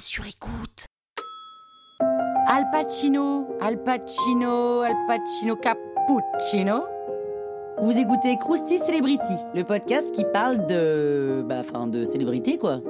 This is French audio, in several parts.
sur. Al Pacino, Al Pacino, Al Pacino Cappuccino. Vous écoutez Krusty Celebrity, le podcast qui parle de. Bah, enfin, de célébrité, quoi.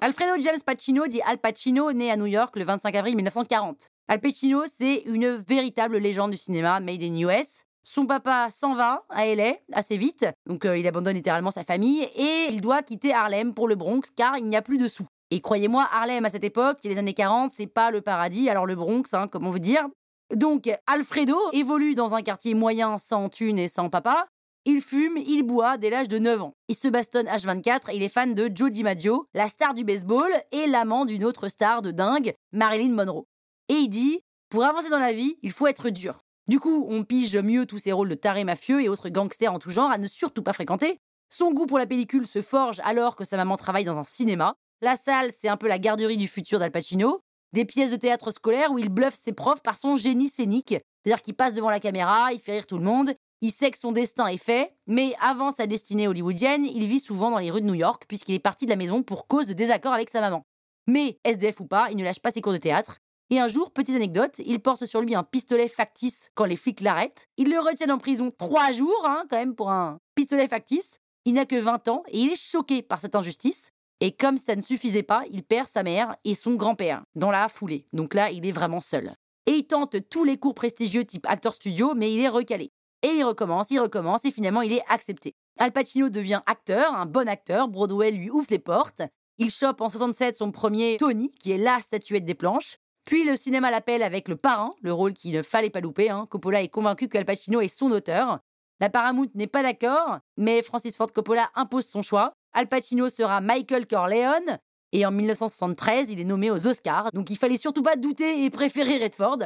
Alfredo James Pacino, dit Al Pacino, né à New York le 25 avril 1940. Al Pacino, c'est une véritable légende du cinéma made in US. Son papa s'en va à LA assez vite, donc euh, il abandonne littéralement sa famille et il doit quitter Harlem pour le Bronx car il n'y a plus de sous. Et croyez-moi, Harlem à cette époque, les années 40, c'est pas le paradis, alors le Bronx, hein, comment vous dire. Donc Alfredo évolue dans un quartier moyen sans thune et sans papa, il fume, il boit dès l'âge de 9 ans. Il se bastonne H24 et il est fan de Joe DiMaggio, la star du baseball et l'amant d'une autre star de dingue, Marilyn Monroe. Et il dit Pour avancer dans la vie, il faut être dur. Du coup, on pige mieux tous ces rôles de taré mafieux et autres gangsters en tout genre à ne surtout pas fréquenter. Son goût pour la pellicule se forge alors que sa maman travaille dans un cinéma. La salle, c'est un peu la garderie du futur d'Al Pacino. Des pièces de théâtre scolaire où il bluffe ses profs par son génie scénique. C'est-à-dire qu'il passe devant la caméra, il fait rire tout le monde, il sait que son destin est fait, mais avant sa destinée hollywoodienne, il vit souvent dans les rues de New York puisqu'il est parti de la maison pour cause de désaccord avec sa maman. Mais, SDF ou pas, il ne lâche pas ses cours de théâtre. Et un jour, petite anecdote, il porte sur lui un pistolet factice quand les flics l'arrêtent. Ils le retiennent en prison trois jours, hein, quand même, pour un pistolet factice. Il n'a que 20 ans et il est choqué par cette injustice. Et comme ça ne suffisait pas, il perd sa mère et son grand-père dans la foulée. Donc là, il est vraiment seul. Et il tente tous les cours prestigieux type acteur studio, mais il est recalé. Et il recommence, il recommence, et finalement il est accepté. Al Pacino devient acteur, un bon acteur, Broadway lui ouvre les portes. Il chope en 67 son premier Tony, qui est la statuette des planches. Puis le cinéma l'appelle avec Le Parrain, le rôle qu'il ne fallait pas louper. Hein. Coppola est convaincu qu'Al Pacino est son auteur. La Paramount n'est pas d'accord, mais Francis Ford Coppola impose son choix. Al Pacino sera Michael Corleone, et en 1973, il est nommé aux Oscars, donc il fallait surtout pas douter et préférer Redford.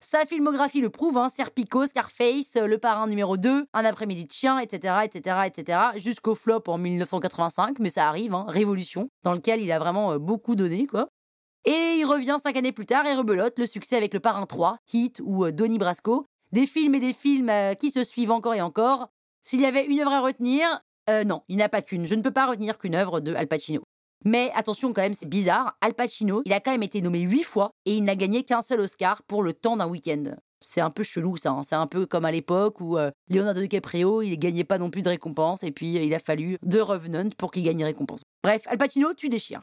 Sa filmographie le prouve, hein, Serpico, Scarface, Le Parrain numéro 2, Un après-midi de chien, etc., etc., etc., jusqu'au flop en 1985, mais ça arrive, hein, Révolution, dans lequel il a vraiment euh, beaucoup donné, quoi. Et il revient cinq années plus tard et rebelote le succès avec Le Parrain 3, Hit ou euh, Donnie Brasco, des films et des films euh, qui se suivent encore et encore. S'il y avait une œuvre à retenir, non, il n'y en a pas qu'une. Je ne peux pas retenir qu'une œuvre de Al Pacino. Mais attention quand même, c'est bizarre, Al Pacino, il a quand même été nommé huit fois et il n'a gagné qu'un seul Oscar pour le temps d'un week-end. C'est un peu chelou ça, hein. c'est un peu comme à l'époque où euh, Leonardo DiCaprio, il gagnait pas non plus de récompense et puis euh, il a fallu The Revenant pour qu'il gagne une récompense. Bref, Al Pacino, tu déchires.